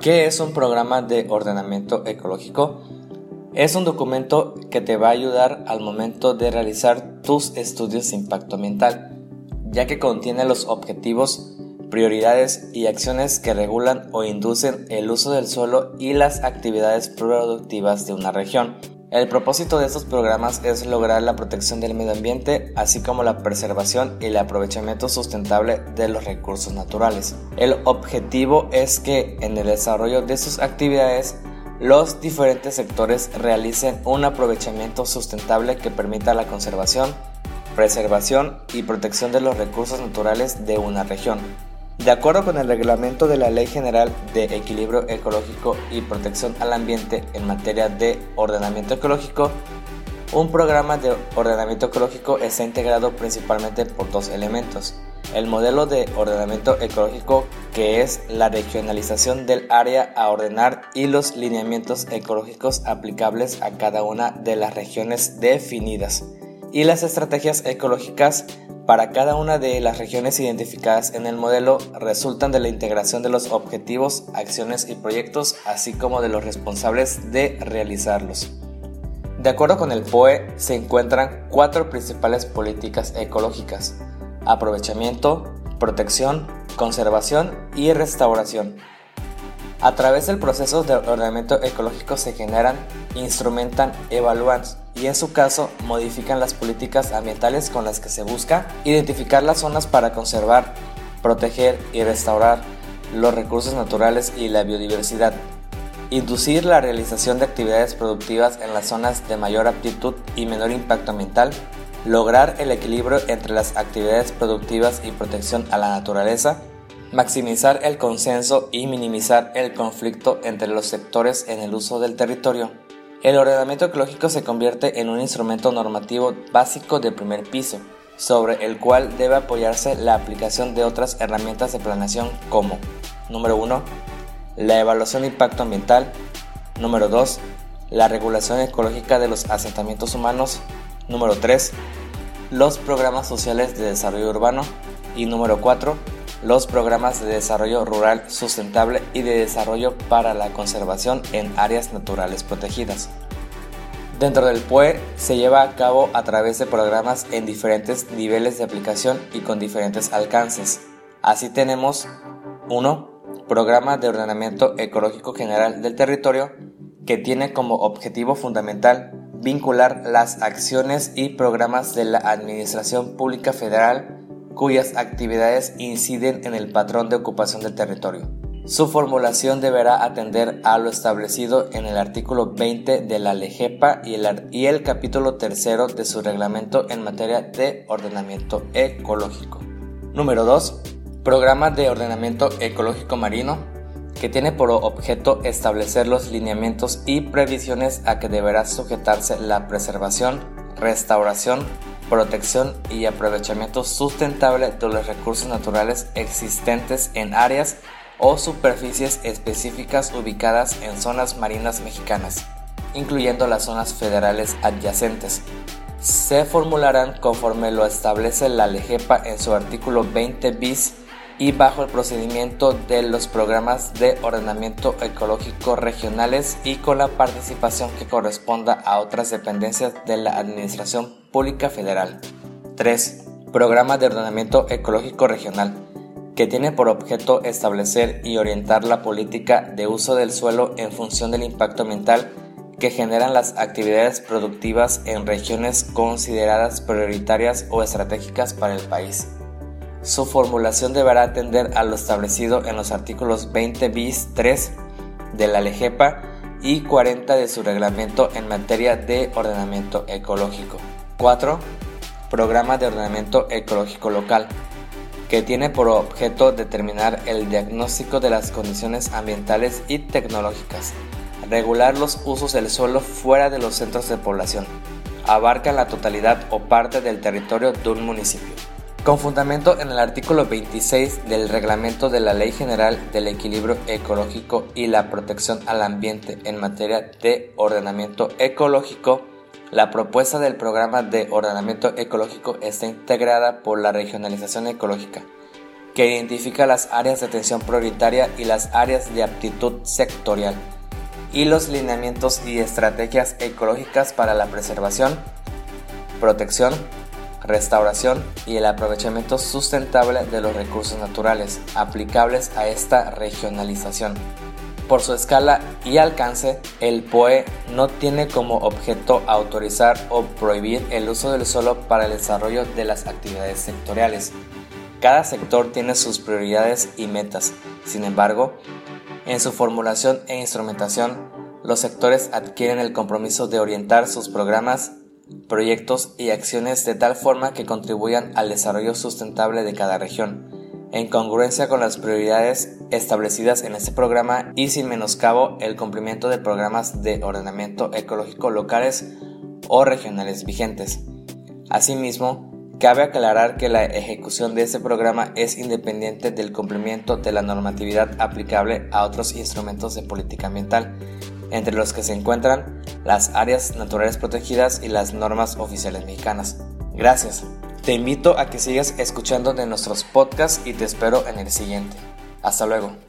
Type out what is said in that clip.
¿Qué es un programa de ordenamiento ecológico? Es un documento que te va a ayudar al momento de realizar tus estudios de impacto ambiental, ya que contiene los objetivos, prioridades y acciones que regulan o inducen el uso del suelo y las actividades productivas de una región. El propósito de estos programas es lograr la protección del medio ambiente, así como la preservación y el aprovechamiento sustentable de los recursos naturales. El objetivo es que en el desarrollo de sus actividades los diferentes sectores realicen un aprovechamiento sustentable que permita la conservación, preservación y protección de los recursos naturales de una región. De acuerdo con el reglamento de la Ley General de Equilibrio Ecológico y Protección al Ambiente en materia de ordenamiento ecológico, un programa de ordenamiento ecológico está integrado principalmente por dos elementos. El modelo de ordenamiento ecológico, que es la regionalización del área a ordenar y los lineamientos ecológicos aplicables a cada una de las regiones definidas. Y las estrategias ecológicas para cada una de las regiones identificadas en el modelo resultan de la integración de los objetivos, acciones y proyectos, así como de los responsables de realizarlos. De acuerdo con el POE, se encuentran cuatro principales políticas ecológicas. Aprovechamiento, protección, conservación y restauración. A través del proceso de ordenamiento ecológico se generan, instrumentan, evalúan y en su caso modifican las políticas ambientales con las que se busca identificar las zonas para conservar, proteger y restaurar los recursos naturales y la biodiversidad, inducir la realización de actividades productivas en las zonas de mayor aptitud y menor impacto ambiental, lograr el equilibrio entre las actividades productivas y protección a la naturaleza, maximizar el consenso y minimizar el conflicto entre los sectores en el uso del territorio. El ordenamiento ecológico se convierte en un instrumento normativo básico de primer piso, sobre el cual debe apoyarse la aplicación de otras herramientas de planeación como, número 1, la evaluación de impacto ambiental, número 2, la regulación ecológica de los asentamientos humanos, número 3, los programas sociales de desarrollo urbano y número 4, los programas de desarrollo rural sustentable y de desarrollo para la conservación en áreas naturales protegidas. Dentro del PUE se lleva a cabo a través de programas en diferentes niveles de aplicación y con diferentes alcances. Así tenemos 1. Programa de Ordenamiento Ecológico General del Territorio, que tiene como objetivo fundamental vincular las acciones y programas de la Administración Pública Federal cuyas actividades inciden en el patrón de ocupación del territorio. Su formulación deberá atender a lo establecido en el artículo 20 de la LEGEPA y el, y el capítulo tercero de su reglamento en materia de ordenamiento ecológico. Número 2. Programa de ordenamiento ecológico marino, que tiene por objeto establecer los lineamientos y previsiones a que deberá sujetarse la preservación, restauración, protección y aprovechamiento sustentable de los recursos naturales existentes en áreas o superficies específicas ubicadas en zonas marinas mexicanas, incluyendo las zonas federales adyacentes. Se formularán conforme lo establece la LEGEPA en su artículo 20 bis y bajo el procedimiento de los programas de ordenamiento ecológico regionales y con la participación que corresponda a otras dependencias de la Administración Pública Federal. 3. Programa de ordenamiento ecológico regional, que tiene por objeto establecer y orientar la política de uso del suelo en función del impacto ambiental que generan las actividades productivas en regiones consideradas prioritarias o estratégicas para el país. Su formulación deberá atender a lo establecido en los artículos 20 bis 3 de la LEGEPA y 40 de su reglamento en materia de ordenamiento ecológico. 4. Programa de ordenamiento ecológico local, que tiene por objeto determinar el diagnóstico de las condiciones ambientales y tecnológicas, regular los usos del suelo fuera de los centros de población, abarca la totalidad o parte del territorio de un municipio con fundamento en el artículo 26 del Reglamento de la Ley General del Equilibrio Ecológico y la Protección al Ambiente en materia de ordenamiento ecológico, la propuesta del programa de ordenamiento ecológico está integrada por la regionalización ecológica, que identifica las áreas de atención prioritaria y las áreas de aptitud sectorial, y los lineamientos y estrategias ecológicas para la preservación, protección, restauración y el aprovechamiento sustentable de los recursos naturales aplicables a esta regionalización. Por su escala y alcance, el POE no tiene como objeto autorizar o prohibir el uso del suelo para el desarrollo de las actividades sectoriales. Cada sector tiene sus prioridades y metas. Sin embargo, en su formulación e instrumentación, los sectores adquieren el compromiso de orientar sus programas, proyectos y acciones de tal forma que contribuyan al desarrollo sustentable de cada región en congruencia con las prioridades establecidas en este programa y sin menoscabo el cumplimiento de programas de ordenamiento ecológico locales o regionales vigentes. Asimismo, cabe aclarar que la ejecución de este programa es independiente del cumplimiento de la normatividad aplicable a otros instrumentos de política ambiental, entre los que se encuentran las áreas naturales protegidas y las normas oficiales mexicanas. Gracias. Te invito a que sigas escuchando de nuestros podcasts y te espero en el siguiente. Hasta luego.